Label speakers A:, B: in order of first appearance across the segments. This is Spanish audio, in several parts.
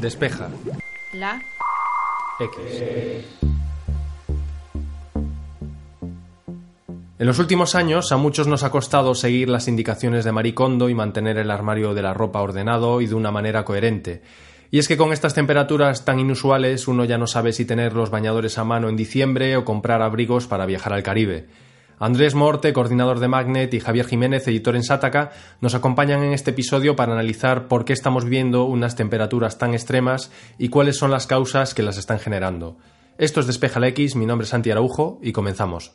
A: Despeja.
B: La.
A: X. En los últimos años a muchos nos ha costado seguir las indicaciones de Maricondo y mantener el armario de la ropa ordenado y de una manera coherente. Y es que con estas temperaturas tan inusuales uno ya no sabe si tener los bañadores a mano en diciembre o comprar abrigos para viajar al Caribe. Andrés Morte, coordinador de Magnet, y Javier Jiménez, editor en Sataka, nos acompañan en este episodio para analizar por qué estamos viviendo unas temperaturas tan extremas y cuáles son las causas que las están generando. Esto es Despeja la X, mi nombre es Santi Araujo y comenzamos.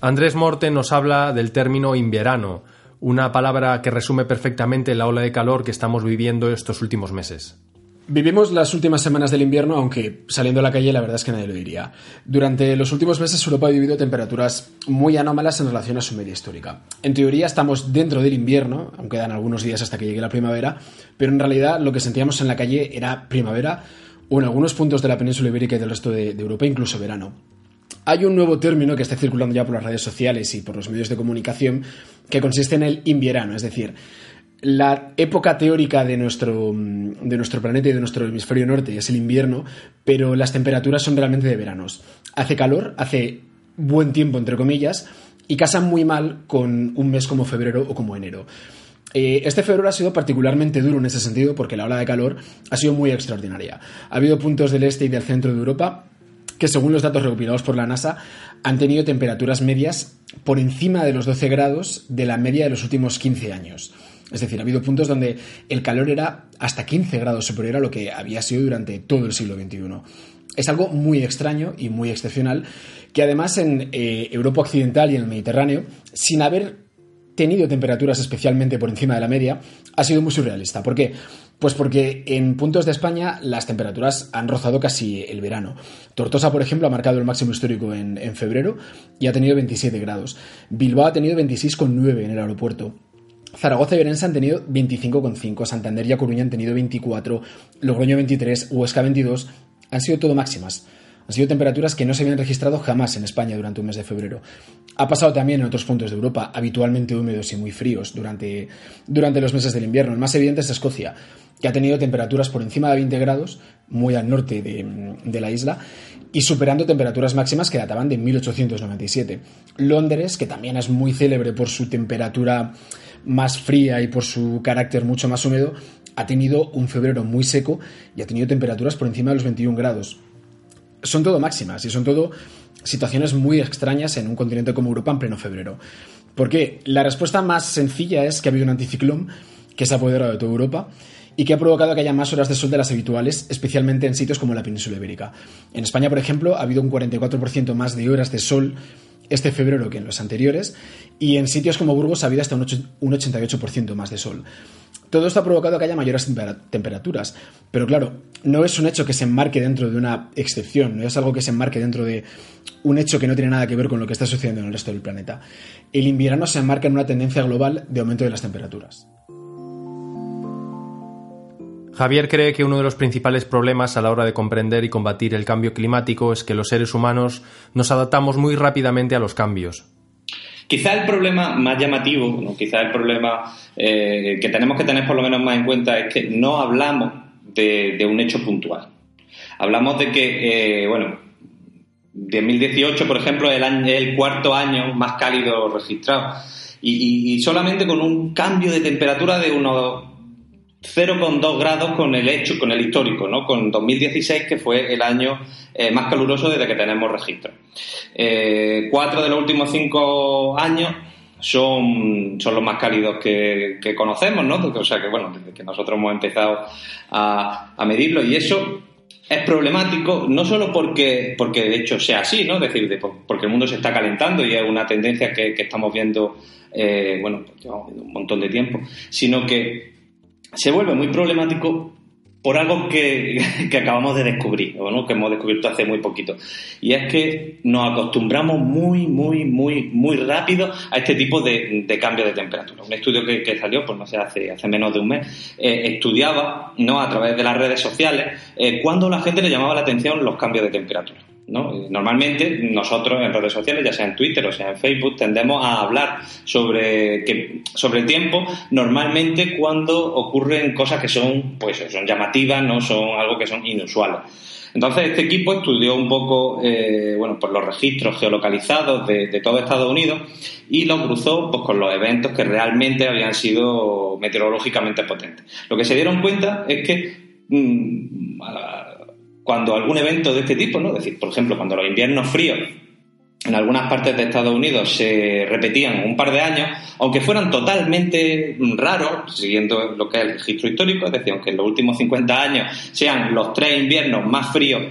A: Andrés Morte nos habla del término invierno, una palabra que resume perfectamente la ola de calor que estamos viviendo estos últimos meses.
C: Vivimos las últimas semanas del invierno, aunque saliendo a la calle la verdad es que nadie lo diría. Durante los últimos meses Europa ha vivido temperaturas muy anómalas en relación a su media histórica. En teoría estamos dentro del invierno, aunque quedan algunos días hasta que llegue la primavera, pero en realidad lo que sentíamos en la calle era primavera o en algunos puntos de la península ibérica y del resto de, de Europa incluso verano. Hay un nuevo término que está circulando ya por las redes sociales y por los medios de comunicación que consiste en el invierno, es decir, la época teórica de nuestro, de nuestro planeta y de nuestro hemisferio norte es el invierno, pero las temperaturas son realmente de veranos. Hace calor, hace buen tiempo, entre comillas, y casan muy mal con un mes como febrero o como enero. Eh, este febrero ha sido particularmente duro en ese sentido porque la ola de calor ha sido muy extraordinaria. Ha habido puntos del este y del centro de Europa que según los datos recopilados por la NASA han tenido temperaturas medias por encima de los 12 grados de la media de los últimos 15 años. Es decir, ha habido puntos donde el calor era hasta 15 grados superior a lo que había sido durante todo el siglo XXI. Es algo muy extraño y muy excepcional que además en eh, Europa Occidental y en el Mediterráneo, sin haber tenido temperaturas especialmente por encima de la media, ha sido muy surrealista. ¿Por qué? Pues porque en puntos de España las temperaturas han rozado casi el verano. Tortosa, por ejemplo, ha marcado el máximo histórico en, febrero y ha tenido 27 grados. Bilbao ha tenido 26,9 en el aeropuerto. Zaragoza y Orense han tenido 25,5, Santander y A Coruña han tenido 24, Logroño 23, Huesca 22, han sido todo máximas. Han sido temperaturas que no se habían registrado jamás en España durante un mes de febrero. Ha pasado también en otros puntos de Europa, habitualmente húmedos y muy fríos durante, durante los meses del invierno. El más evidente es Escocia, que ha tenido temperaturas por encima de 20 grados, muy al norte de, la isla, y superando temperaturas máximas que databan de 1897. Londres, que también es muy célebre por su temperatura más fría y por su carácter mucho más húmedo, ha tenido un febrero muy seco y ha tenido temperaturas por encima de los 21 grados. Son todo máximas y son todo situaciones muy extrañas en un continente como Europa en pleno febrero. ¿Por qué? La respuesta más sencilla es que ha habido un anticiclón que se ha apoderado de toda Europa y que ha provocado que haya más horas de sol de las habituales, especialmente en sitios como la península ibérica. En España, por ejemplo, ha habido un 44% más de horas de sol este febrero que en los anteriores, y en sitios como Burgos ha habido hasta un 88% más de sol. Todo esto ha provocado que haya mayores temperaturas, pero claro, no es un hecho que se enmarque dentro de una excepción, no es algo que se enmarque dentro de un hecho que no tiene nada que ver con lo que está sucediendo en el resto del planeta. El invierno se enmarca en una tendencia global de aumento de las temperaturas.
A: Javier cree que uno de los principales problemas a la hora de comprender y combatir el cambio climático es que los seres humanos nos adaptamos muy rápidamente a los cambios.
D: Quizá el problema más llamativo, quizá el problema eh, que tenemos que tener por lo menos más en cuenta es que no hablamos de, un hecho puntual. Hablamos de que, eh, bueno, 2018, por ejemplo, es el, cuarto año más cálido registrado. Y, y, solamente con un cambio de temperatura de unos 0,2 grados con el hecho, con el histórico, ¿no? Con 2016, que fue el año eh, más caluroso desde que tenemos registro. Eh, cuatro de los últimos cinco años son, son los más cálidos que, conocemos, ¿no? O sea que, bueno, desde que nosotros hemos empezado a, medirlo y eso es problemático no solo porque, porque de hecho sea así, ¿no? Es decir, porque el mundo se está calentando y es una tendencia que, estamos viendo, eh, bueno, viendo un montón de tiempo, sino que se vuelve muy problemático por algo que, acabamos de descubrir, o ¿no? que hemos descubierto hace muy poquito. Y es que nos acostumbramos muy, muy, muy, muy rápido a este tipo de, cambio de temperatura. Un estudio que, salió, pues no sé, hace, hace menos de un mes, eh, estudiaba, ¿no? a través de las redes sociales, eh, cuando la gente le llamaba la atención los cambios de temperatura. Normalmente nosotros en redes sociales, ya sea en Twitter o sea en Facebook, tendemos a hablar sobre, que, sobre tiempo normalmente cuando ocurren cosas que son, pues, son llamativas, no son algo que son inusuales. Entonces este equipo estudió un poco eh, bueno, pues los registros geolocalizados de, todo Estados Unidos y los cruzó pues, con los eventos que realmente habían sido meteorológicamente potentes. Lo que se dieron cuenta es que mm, cuando algún evento de este tipo, ¿no? es decir, por ejemplo, cuando los inviernos fríos en algunas partes de Estados Unidos se repetían un par de años, aunque fueran totalmente raros, siguiendo lo que es el registro histórico, es decir, aunque en los últimos 50 años sean los tres inviernos más fríos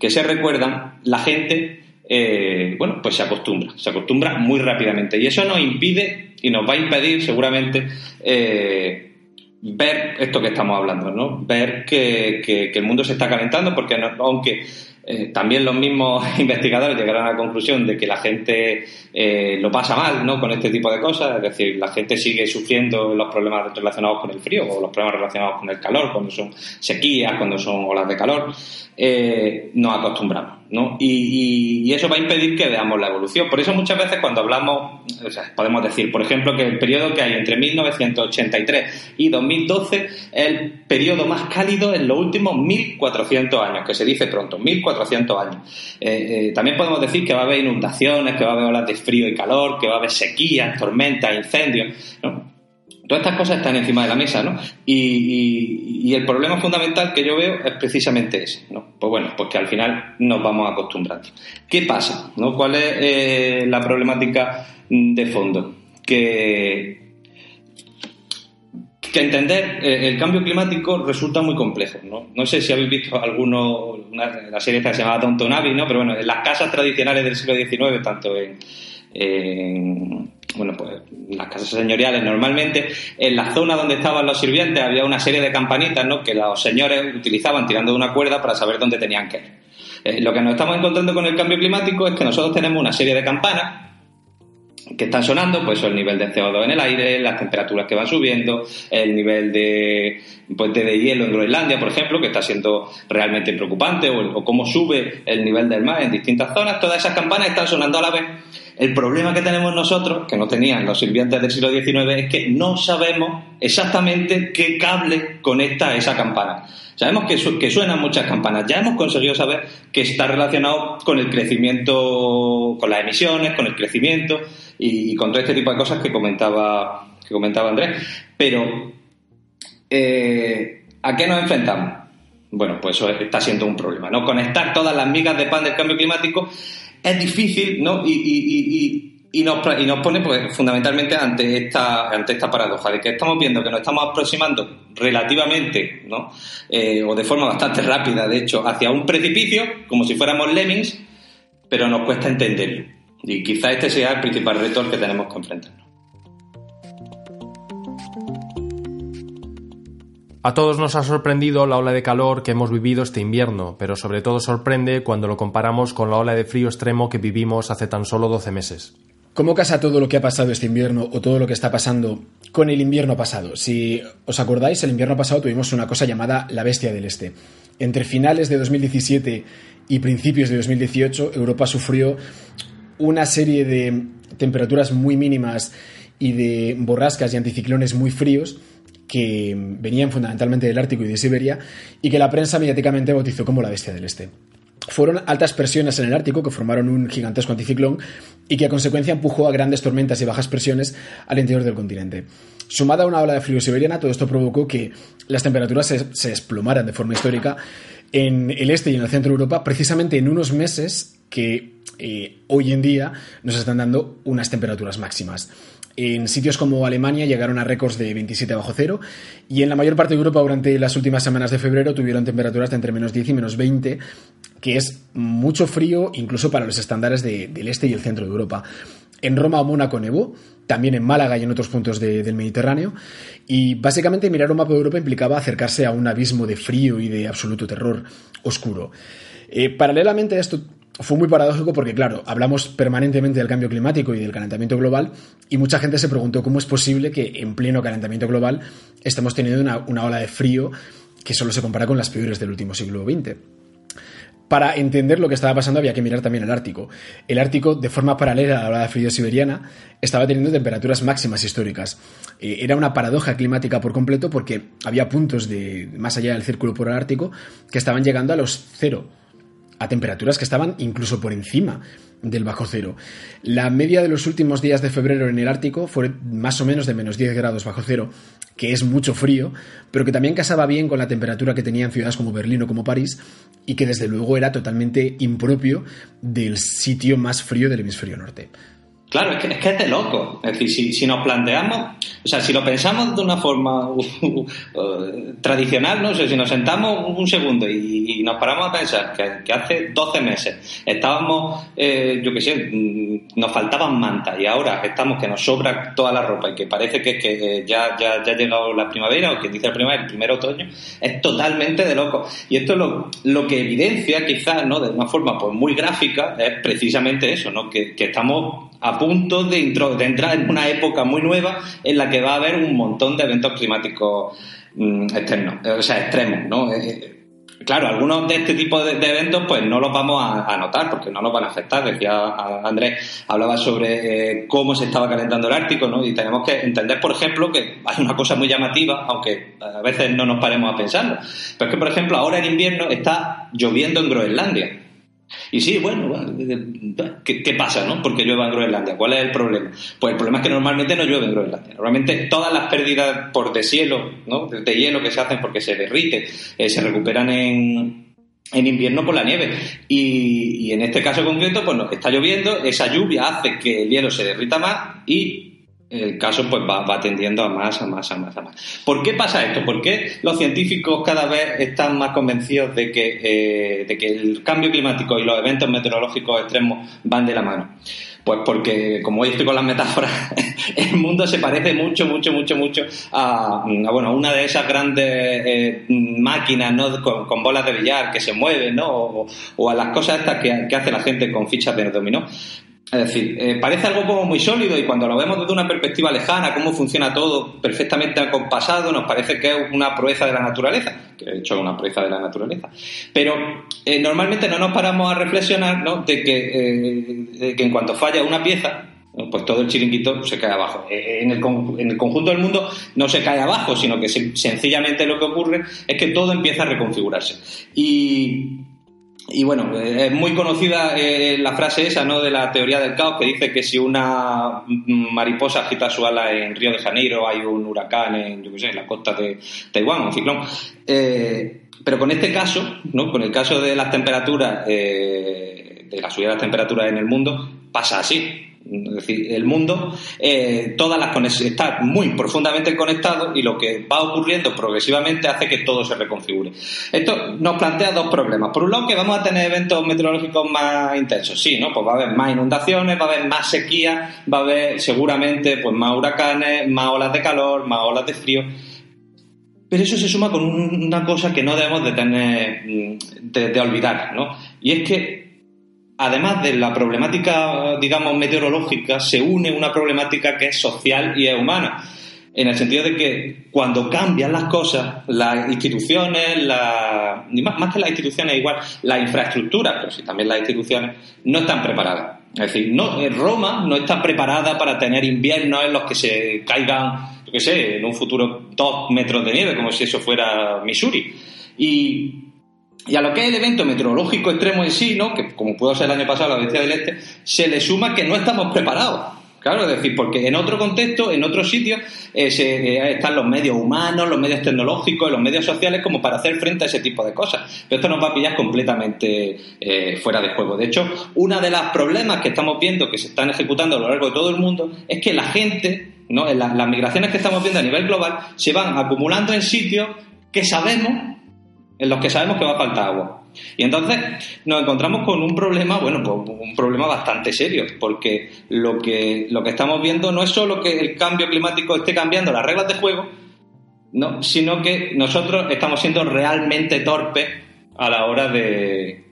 D: que se recuerdan, la gente, eh, bueno, pues se acostumbra, se acostumbra muy rápidamente. Y eso nos impide y nos va a impedir seguramente eh, ver esto que estamos hablando, ¿no? Ver que, que, el mundo se está calentando, porque aunque eh, también los mismos investigadores llegaron a la conclusión de que la gente eh, lo pasa mal ¿no? con este tipo de cosas, es decir, la gente sigue sufriendo los problemas relacionados con el frío o los problemas relacionados con el calor, cuando son sequías, cuando son olas de calor, eh, nos acostumbramos. ¿no? Y, eso va a impedir que veamos la evolución. Por eso muchas veces cuando hablamos, podemos decir, por ejemplo, que el periodo que hay entre 1983 y 2012 es el periodo más cálido en los últimos 1400 años, que se dice pronto, 1400 años. Eh, también podemos decir que va a haber inundaciones, que va a haber olas de frío y calor, que va a haber sequías, tormentas, incendios. Todas estas cosas están encima de la mesa, ¿no? Y, el problema fundamental que yo veo es precisamente ese, ¿no? Pues bueno, pues que al final nos vamos acostumbrando. ¿Qué pasa? ¿no? ¿Cuál es eh, la problemática de fondo? Que, entender eh, el cambio climático resulta muy complejo, ¿no? No sé si habéis visto alguno, la serie que se llama Downton Abbey, ¿no? Pero bueno, en las casas tradicionales del siglo XIX, tanto en, bueno, pues las casas señoriales normalmente, en la zona donde estaban los sirvientes había una serie de campanitas ¿no? que los señores utilizaban tirando de una cuerda para saber dónde tenían que ir. Eh, lo que nos estamos encontrando con el cambio climático es que nosotros tenemos una serie de campanas que están sonando, pues el nivel de CO2 en el aire, las temperaturas que van subiendo, el nivel de puente de hielo en Groenlandia, por ejemplo, que está siendo realmente preocupante, o, o cómo sube el nivel del mar en distintas zonas, todas esas campanas están sonando a la vez el problema que tenemos nosotros, que no tenían los sirvientes del siglo XIX, es que no sabemos exactamente qué cable conecta a esa campana. Sabemos que, suenan muchas campanas. Ya hemos conseguido saber que está relacionado con el crecimiento, con las emisiones, con el crecimiento y, con todo este tipo de cosas que comentaba, que comentaba Andrés. Pero, eh, ¿a qué nos enfrentamos? Bueno, pues eso está siendo un problema, ¿no? Conectar todas las migas de pan del cambio climático es difícil, ¿no? Y, nos, pone pues, fundamentalmente ante esta, ante esta paradoja de que estamos viendo que nos estamos aproximando relativamente, ¿no? Eh, o de forma bastante rápida, de hecho, hacia un precipicio, como si fuéramos lemmings, pero nos cuesta entenderlo. Y quizá este sea el principal reto al que tenemos que enfrentarnos.
A: A todos nos ha sorprendido la ola de calor que hemos vivido este invierno, pero sobre todo sorprende cuando lo comparamos con la ola de frío extremo que vivimos hace tan solo 12 meses.
C: ¿Cómo casa todo lo que ha pasado este invierno o todo lo que está pasando con el invierno pasado? Si os acordáis, el invierno pasado tuvimos una cosa llamada la bestia del este. Entre finales de 2017 y principios de 2018, Europa sufrió una serie de temperaturas muy mínimas y de borrascas y anticiclones muy fríos que venían fundamentalmente del Ártico y de Siberia y que la prensa mediáticamente bautizó como la bestia del Este. Fueron altas presiones en el Ártico que formaron un gigantesco anticiclón y que a consecuencia empujó a grandes tormentas y bajas presiones al interior del continente. Sumada a una ola de frío siberiana, todo esto provocó que las temperaturas se, se de forma histórica en el este y en el centro de Europa, precisamente en unos meses que eh, hoy en día nos están dando unas temperaturas máximas. En sitios como Alemania llegaron a récords de 27 bajo cero y en la mayor parte de Europa durante las últimas semanas de febrero tuvieron temperaturas de entre menos 10 y menos 20, que es mucho frío incluso para los estándares del este y el centro de Europa. En Roma o Mónaco nevó, también en Málaga y en otros puntos del Mediterráneo, y básicamente mirar un mapa de Europa implicaba acercarse a un abismo de frío y de absoluto terror oscuro. Eh, paralelamente a esto, fue muy paradójico porque, claro, hablamos permanentemente del cambio climático y del calentamiento global y mucha gente se preguntó cómo es posible que en pleno calentamiento global estemos teniendo una, ola de frío que solo se compara con las peores del último siglo XX. Para entender lo que estaba pasando había que mirar también el Ártico. El Ártico, de forma paralela a la ola de frío siberiana, estaba teniendo temperaturas máximas históricas. Eh, era una paradoja climática por completo porque había puntos de más allá del círculo polar ártico que estaban llegando a los cero, a temperaturas que estaban incluso por encima del bajo cero. La media de los últimos días de febrero en el Ártico fue más o menos de menos 10 grados bajo cero, que es mucho frío, pero que también casaba bien con la temperatura que tenían ciudades como Berlín o como París, y que desde luego era totalmente impropio del sitio más frío del hemisferio norte.
D: Claro, es que, es que es de loco. Es decir, si, nos planteamos, o sea, si lo pensamos de una forma uh, uh, tradicional, ¿no? sé si nos sentamos un segundo y, nos paramos a pensar que, hace 12 meses estábamos, eh, yo qué sé, mm, nos faltaban mantas y ahora estamos que nos sobra toda la ropa y que parece que, que ya, ya, ya ha llegado la primavera o que dice la primavera, el primer otoño, es totalmente de loco. Y esto lo, lo que evidencia, quizás, ¿no? De una forma pues, muy gráfica, es precisamente eso, ¿no? Que, que estamos a punto de, entrar en una época muy nueva en la que va a haber un montón de eventos climáticos mm, externos, o sea, extremos, ¿no? Eh, eh, claro, algunos de este tipo de, eventos pues no los vamos a, notar porque no nos van a afectar. Decía Andrés, hablaba sobre eh, cómo se estaba calentando el Ártico, ¿no? Y tenemos que entender, por ejemplo, que hay una cosa muy llamativa, aunque a veces no nos paremos a pensarlo. Pero es que, por ejemplo, ahora en invierno está lloviendo en Groenlandia. Y sí, bueno, ¿qué, pasa, no? Porque llueve en Groenlandia. ¿Cuál es el problema? Pues el problema es que normalmente no llueve en Groenlandia. Normalmente todas las pérdidas por deshielo, ¿no? De hielo que se hacen porque se derrite, eh, se recuperan en, en invierno por la nieve. Y, y, en este caso concreto, pues nos está lloviendo, esa lluvia hace que el hielo se derrita más y el caso pues va, va, tendiendo a más, a más, a más, a más. ¿Por qué pasa esto? ¿Por qué los científicos cada vez están más convencidos de que, eh, de que el cambio climático y los eventos meteorológicos extremos van de la mano? Pues porque, como hoy estoy con las metáforas, el mundo se parece mucho, mucho, mucho, mucho a, bueno, una de esas grandes eh, máquinas. Con, bolas de billar que se mueven, ¿no? O, a las cosas estas que, que, hace la gente con fichas de dominó. Es decir, eh, parece algo como muy sólido y cuando lo vemos desde una perspectiva lejana, cómo funciona todo perfectamente acompasado, nos parece que es una proeza de la naturaleza, que de hecho es una proeza de la naturaleza. Pero eh, normalmente no nos paramos a reflexionar ¿no? de, que, eh, de que en cuanto falla una pieza, pues todo el chiringuito se cae abajo. En el, en el, conjunto del mundo no se cae abajo, sino que sencillamente lo que ocurre es que todo empieza a reconfigurarse. Y y bueno, es muy conocida eh, la frase esa, ¿no? De la teoría del caos que dice que si una mariposa agita su ala en Río de Janeiro, hay un huracán en, yo qué sé, en la costa de Taiwán, un ciclón. Eh, pero con este caso, ¿no? Con el caso de las temperaturas, eh, de la subida de las temperaturas en el mundo, pasa así. Es decir, el mundo, eh, todas las está muy profundamente conectado y lo que va ocurriendo progresivamente hace que todo se reconfigure. Esto nos plantea dos problemas. Por un lado, que vamos a tener eventos meteorológicos más intensos. Sí, ¿no? Pues va a haber más inundaciones, va a haber más sequía, va a haber seguramente pues, más huracanes, más olas de calor, más olas de frío. Pero eso se suma con una cosa que no debemos de tener, mm, de olvidar, ¿no? Y es que además de la problemática, digamos, meteorológica, se une una problemática que es social y es humana. En el sentido de que cuando cambian las cosas, las instituciones, la, más, que las instituciones, igual, la infraestructura, pero sí también las instituciones, no están preparadas. Es decir, no, Roma no está preparada para tener inviernos en los que se caigan, yo qué sé, en un futuro dos metros de nieve, como si eso fuera Missouri. Y y a lo que es el evento meteorológico extremo en sí, ¿no? que como pudo ser el año pasado la Audiencia del Este, se le suma que no estamos preparados. Claro, es decir, porque en otro contexto, en otro sitio, eh, eh, están los medios humanos, los medios tecnológicos, los medios sociales como para hacer frente a ese tipo de cosas. Pero esto nos va a pillar completamente eh, fuera de juego. De hecho, uno de los problemas que estamos viendo que se están ejecutando a lo largo de todo el mundo es que la gente, ¿no? las migraciones que estamos viendo a nivel global, se van acumulando en sitios que sabemos en los que sabemos que va a faltar agua. Y entonces nos encontramos con un problema, bueno, pues un problema bastante serio, porque lo que, lo que estamos viendo no es solo que el cambio climático esté cambiando las reglas de juego, no, sino que nosotros estamos siendo realmente torpes a la hora de,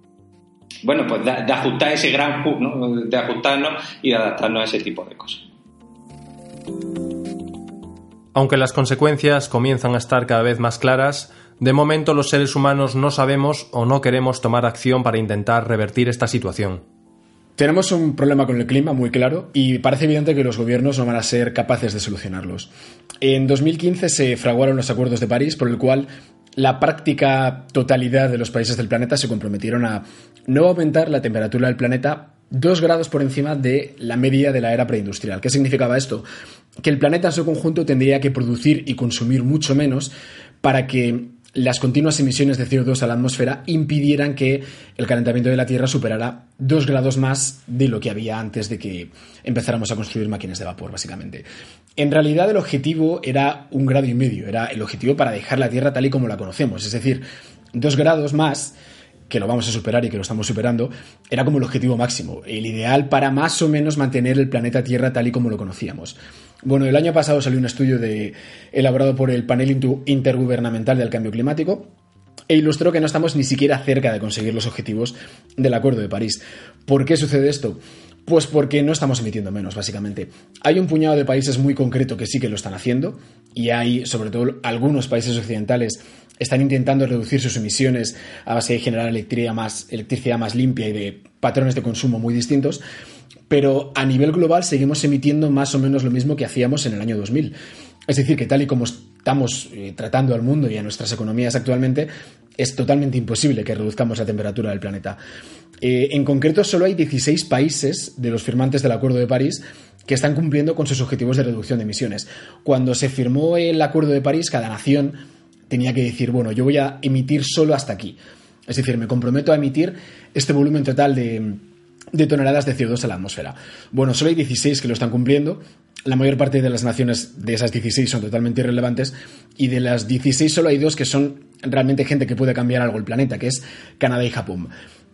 D: bueno, pues de, ajustar ese gran, de ajustarnos y de adaptarnos a ese tipo de cosas.
A: Aunque las consecuencias comienzan a estar cada vez más claras, De momento los seres humanos no sabemos o no queremos tomar acción para intentar revertir esta situación.
C: Tenemos un problema con el clima muy claro y parece evidente que los gobiernos no van a ser capaces de solucionarlos. En 2015 se fraguaron los acuerdos de París por el cual la práctica totalidad de los países del planeta se comprometieron a no aumentar la temperatura del planeta dos grados por encima de la media de la era preindustrial. ¿Qué significaba esto? Que el planeta en su conjunto tendría que producir y consumir mucho menos para que las continuas emisiones de CO2 a la atmósfera impidieran que el calentamiento de la Tierra superara dos grados más de lo que había antes de que empezáramos a construir máquinas de vapor, básicamente. En realidad el objetivo era un grado y medio, era el objetivo para dejar la Tierra tal y como la conocemos, es decir, dos grados más que lo vamos a superar y que lo estamos superando, era como el objetivo máximo, el ideal para más o menos mantener el planeta Tierra tal y como lo conocíamos. Bueno, el año pasado salió un estudio elaborado por el Panel Intergubernamental del Cambio Climático e ilustró que no estamos ni siquiera cerca de conseguir los objetivos del Acuerdo de París. ¿Por qué sucede esto? Pues porque no estamos emitiendo menos, básicamente. Hay un puñado de países muy concreto que sí que lo están haciendo y hay, sobre todo, algunos países occidentales están intentando reducir sus emisiones a base de generar electricidad más, electricidad más limpia y de patrones de consumo muy distintos pero a nivel global seguimos emitiendo más o menos lo mismo que hacíamos en el año 2000. Es decir, que tal y como estamos eh, tratando al mundo y a nuestras economías actualmente, es totalmente imposible que reduzcamos la temperatura del planeta. Eh, en concreto, solo hay 16 países de los firmantes del Acuerdo de París que están cumpliendo con sus objetivos de reducción de emisiones. Cuando se firmó el Acuerdo de París, cada nación tenía que decir, bueno, yo voy a emitir solo hasta aquí. Es decir, me comprometo a emitir este volumen total de, de toneladas de CO2 a la atmósfera. Bueno, solo hay 16 que lo están cumpliendo. La mayor parte de las naciones de esas 16 son totalmente irrelevantes y de las 16 solo hay dos que son realmente gente que puede cambiar algo el planeta, que es Canadá y Japón.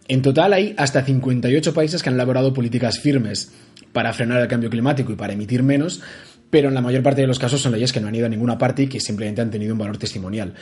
C: En total hay hasta 58 países que han elaborado políticas firmes para frenar el cambio climático y para emitir menos, pero en la mayor parte de los casos son leyes que no han ido a ninguna parte y que simplemente han tenido un valor testimonial.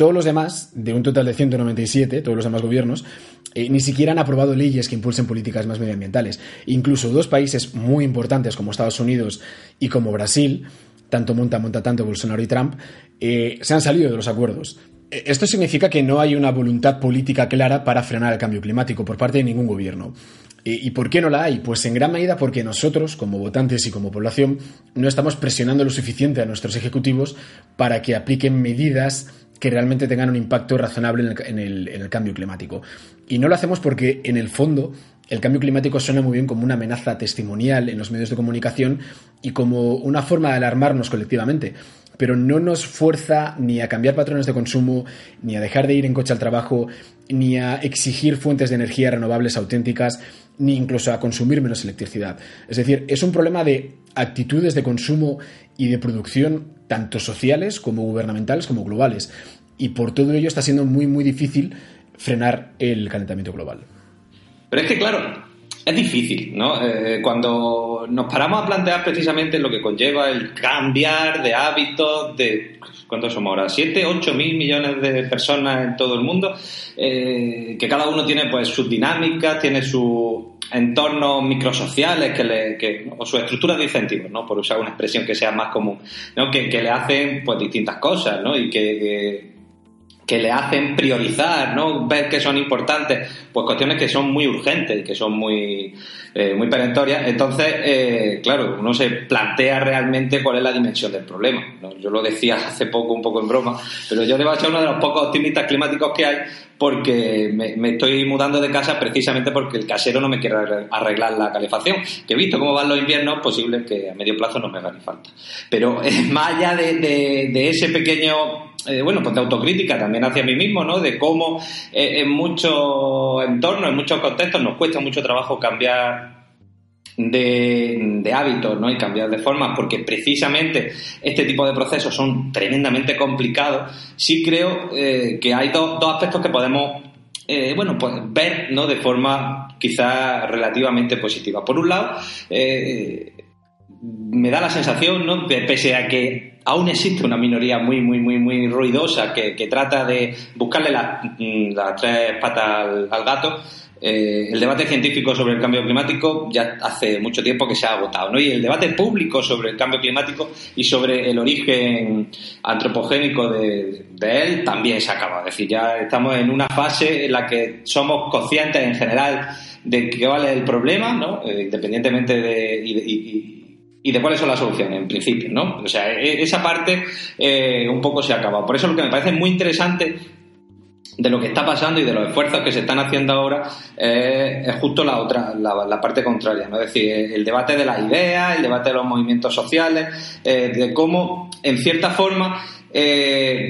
C: Todos los demás, de un total de 197, todos los demás gobiernos, eh, ni siquiera han aprobado leyes que impulsen políticas más medioambientales. Incluso dos países muy importantes como Estados Unidos y como Brasil, tanto monta, monta tanto Bolsonaro y Trump, eh, se han salido de los acuerdos. Eh, esto significa que no hay una voluntad política clara para frenar el cambio climático por parte de ningún gobierno. ¿Y por qué no la hay? Pues en gran medida porque nosotros, como votantes y como población, no estamos presionando lo suficiente a nuestros ejecutivos para que apliquen medidas que realmente tengan un impacto razonable en el, cambio climático. Y no lo hacemos porque, en el fondo, el cambio climático suena muy bien como una amenaza testimonial en los medios de comunicación y como una forma de alarmarnos colectivamente, pero no nos fuerza ni a cambiar patrones de consumo, ni a dejar de ir en coche al trabajo, ni a exigir fuentes de energía renovables auténticas, ni incluso a consumir menos electricidad. Es decir, es un problema de actitudes de consumo y de producción tanto sociales como gubernamentales como globales. Y por todo ello está siendo muy, muy difícil frenar el calentamiento global.
D: Pero es que, claro, es difícil, ¿no? Eh, cuando nos paramos a plantear precisamente lo que conlleva el cambiar de hábitos de... ¿Cuántos somos ahora? ¿7, 8 mil millones de personas en todo el mundo? Eh, que cada uno tiene pues sus dinámicas, tiene sus entornos microsociales que le, que, o su estructura de incentivos, ¿no? por usar una expresión que sea más común, ¿no? que, le hacen pues distintas cosas ¿no? y que le hacen priorizar, ¿no? ver que son importantes, pues cuestiones que son muy urgentes y que son muy, eh, muy perentorias. Entonces, eh, claro, uno se plantea realmente cuál es la dimensión del problema. Yo lo decía hace poco, un poco en broma, pero yo debo ser uno de los pocos optimistas climáticos que hay porque me, estoy mudando de casa precisamente porque el casero no me quiere arreglar la calefacción. Que he visto cómo van los inviernos, posible que a medio plazo no me haga ni falta. Pero eh, más allá de, ese pequeño eh, bueno, pues de autocrítica también hacia mí mismo, ¿no? De cómo eh, en muchos entornos, en muchos contextos nos cuesta mucho trabajo cambiar de, hábitos ¿no? y cambiar de formas, porque precisamente este tipo de procesos son tremendamente complicados, sí creo eh, que hay dos, aspectos que podemos bueno, pues ver ¿no? de forma quizás relativamente positiva. Por un lado, me da la sensación, ¿no? pese a que aún existe una minoría muy, muy, muy, muy ruidosa que, trata de buscarle las tres patas al gato, eh, el debate científico sobre el cambio climático ya hace mucho tiempo que se ha agotado, ¿no? Y el debate público sobre el cambio climático y sobre el origen antropogénico de, él también se ha acabado. Es decir, ya estamos en una fase en la que somos conscientes en general de qué vale el problema, ¿no? Eh, independientemente de... Y, de cuáles son las soluciones, en principio, ¿no? O sea, e, esa parte eh, un poco se ha acabado. Por eso lo que me parece muy interesante de lo que está pasando y de los esfuerzos que se están haciendo ahora eh, es justo la otra, la, parte contraria, ¿no? Es decir, el debate de las ideas, el debate de los movimientos sociales, eh, de cómo, en cierta forma,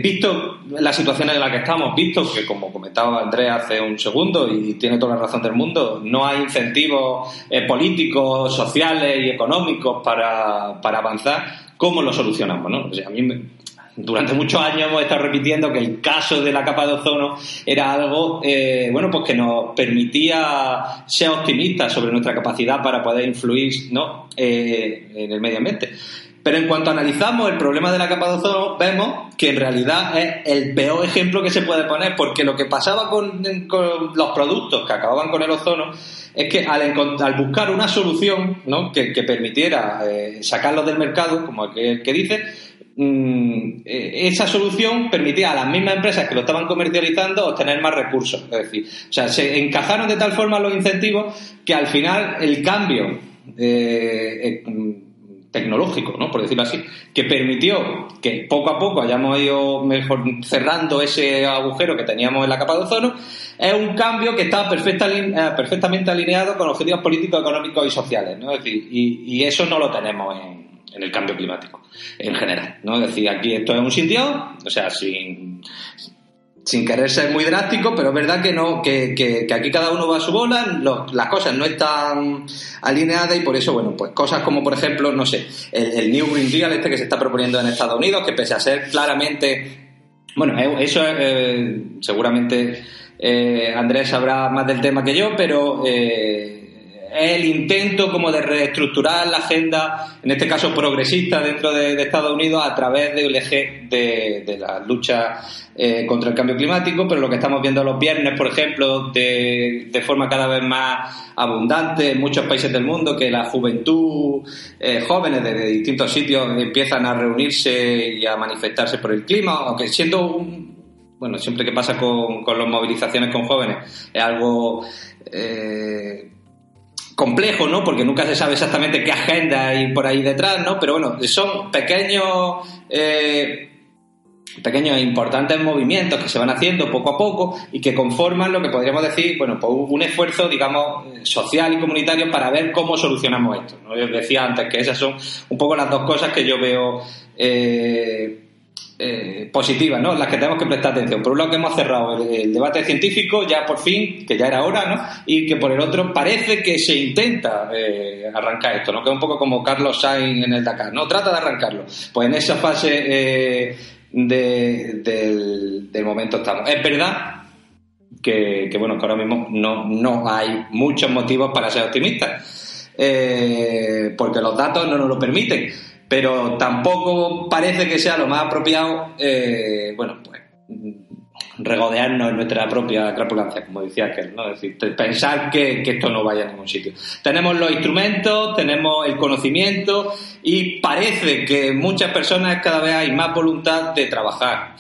D: visto la situación en la que estamos, visto que, como comentaba Andrés hace un segundo, y tiene toda la razón del mundo, no hay incentivos políticos, sociales y económicos para, para avanzar, ¿cómo lo solucionamos? ¿no? A mí me, durante muchos años hemos estado repitiendo que el caso de la capa de ozono era algo eh, bueno pues que nos permitía ser optimistas sobre nuestra capacidad para poder influir ¿no? Eh, en el medio ambiente. Pero en cuanto analizamos el problema de la capa de ozono, vemos que en realidad es el peor ejemplo que se puede poner, porque lo que pasaba con, los productos que acababan con el ozono es que al, buscar una solución que, permitiera eh, sacarlos del mercado, como el que dice, Mm, eh, esa solución permitía a las mismas empresas que lo estaban comercializando obtener más recursos. Es decir, o sea, se encajaron de tal forma los incentivos que al final el cambio eh, eh, tecnológico, ¿no? por decirlo así, que permitió que poco a poco hayamos ido mejor cerrando ese agujero que teníamos en la capa de ozono, es un cambio que está perfectamente alineado con objetivos políticos, económicos y sociales. ¿no? Es decir, y eso no lo tenemos en, en el cambio climático en general. ¿no? Es decir, aquí esto es un sitio, o sea, sin, sin querer ser muy drástico, pero es verdad que no que, que, aquí cada uno va a su bola, las cosas no están alineadas y por eso, bueno, pues cosas como, por ejemplo, no sé, el, New Green Deal este que se está proponiendo en Estados Unidos, que pese a ser claramente... Bueno, eso eh, seguramente eh, Andrés sabrá más del tema que yo, pero... Eh, el intento como de reestructurar la agenda, en este caso progresista dentro de, Estados Unidos a través del eje de, la lucha eh, contra el cambio climático, pero lo que estamos viendo los viernes, por ejemplo, de, forma cada vez más abundante en muchos países del mundo, que la juventud, eh, jóvenes de, distintos sitios empiezan a reunirse y a manifestarse por el clima, aunque siendo un, bueno, siempre que pasa con, con las movilizaciones con jóvenes, es algo eh, complejo, ¿no? Porque nunca se sabe exactamente qué agenda hay por ahí detrás, ¿no? Pero bueno, son pequeños, eh, pequeños e importantes movimientos que se van haciendo poco a poco y que conforman lo que podríamos decir, bueno, pues un esfuerzo, digamos, social y comunitario para ver cómo solucionamos esto. ¿no? Yo decía antes que esas son un poco las dos cosas que yo veo. Eh, eh, positivas, ¿no? Las que tenemos que prestar atención. Por un lado que hemos cerrado el, debate científico ya por fin, que ya era hora, ¿no? Y que por el otro parece que se intenta eh, arrancar esto, ¿no? Que es un poco como Carlos Sainz en el Dakar, ¿no? Trata de arrancarlo. Pues en esa fase eh, del, momento estamos. Es verdad que, bueno, que ahora mismo no, no hay muchos motivos para ser optimistas, porque los datos no nos lo permiten pero tampoco parece que sea lo más apropiado, eh, bueno, pues regodearnos en nuestra propia crapulancia, como decía aquel, ¿no? Es decir, pensar que, que, esto no vaya a ningún sitio. Tenemos los instrumentos, tenemos el conocimiento y parece que muchas personas cada vez hay más voluntad de trabajar.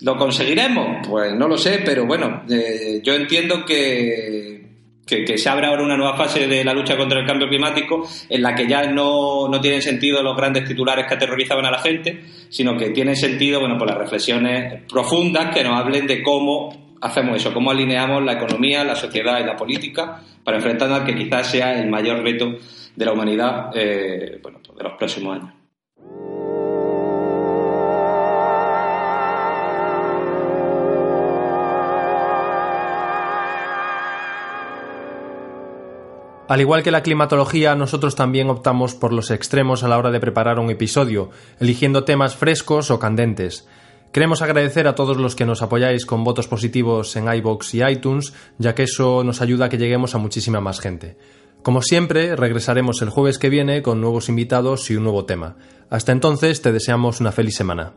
D: ¿Lo conseguiremos? Pues no lo sé, pero bueno, eh, yo entiendo que que, se abre ahora una nueva fase de la lucha contra el cambio climático en la que ya no, no tienen sentido los grandes titulares que aterrorizaban a la gente, sino que tiene sentido, bueno, pues las reflexiones profundas que nos hablen de cómo hacemos eso, cómo alineamos la economía, la sociedad y la política para enfrentarnos al que quizás sea el mayor reto de la humanidad eh, bueno, pues de los próximos años.
A: Al igual que la climatología, nosotros también optamos por los extremos a la hora de preparar un episodio, eligiendo temas frescos o candentes. Queremos agradecer a todos los que nos apoyáis con votos positivos en iBox y iTunes, ya que eso nos ayuda a que lleguemos a muchísima más gente. Como siempre, regresaremos el jueves que viene con nuevos invitados y un nuevo tema. Hasta entonces, te deseamos una feliz semana.